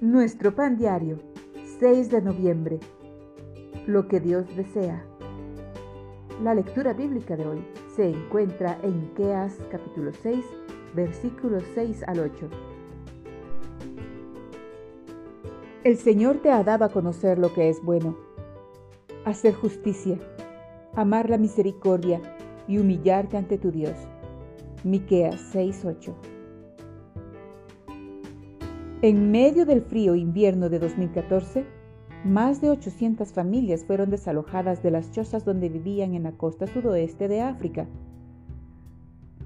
Nuestro pan diario, 6 de noviembre. Lo que Dios desea. La lectura bíblica de hoy se encuentra en Miqueas capítulo 6, versículos 6 al 8. El Señor te ha dado a conocer lo que es bueno, hacer justicia, amar la misericordia y humillarte ante tu Dios. Miqueas 6:8 en medio del frío invierno de 2014, más de 800 familias fueron desalojadas de las chozas donde vivían en la costa sudoeste de África.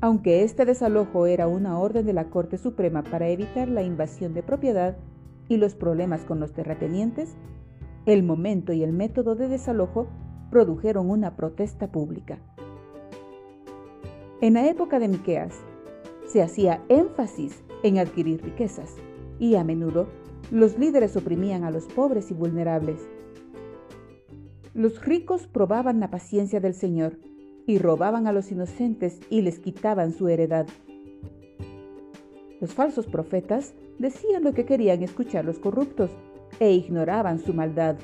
Aunque este desalojo era una orden de la Corte Suprema para evitar la invasión de propiedad y los problemas con los terratenientes, el momento y el método de desalojo produjeron una protesta pública. En la época de Miqueas, se hacía énfasis en adquirir riquezas y a menudo los líderes oprimían a los pobres y vulnerables. Los ricos probaban la paciencia del Señor y robaban a los inocentes y les quitaban su heredad. Los falsos profetas decían lo que querían escuchar los corruptos e ignoraban su maldad.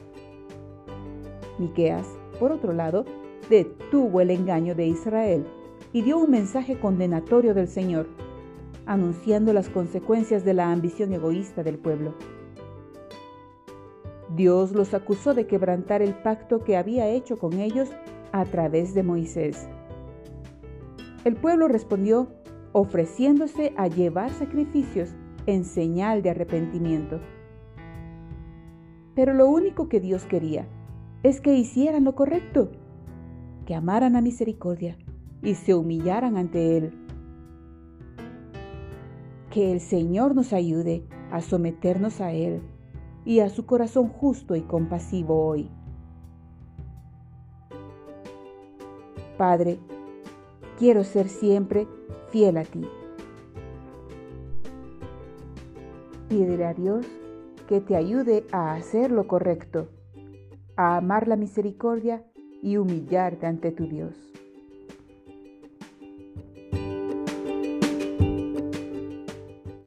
Miqueas, por otro lado, detuvo el engaño de Israel y dio un mensaje condenatorio del Señor anunciando las consecuencias de la ambición egoísta del pueblo. Dios los acusó de quebrantar el pacto que había hecho con ellos a través de Moisés. El pueblo respondió ofreciéndose a llevar sacrificios en señal de arrepentimiento. Pero lo único que Dios quería es que hicieran lo correcto, que amaran a misericordia y se humillaran ante Él que el Señor nos ayude a someternos a Él y a su corazón justo y compasivo hoy. Padre, quiero ser siempre fiel a ti. Pídele a Dios que te ayude a hacer lo correcto, a amar la misericordia y humillarte ante tu Dios.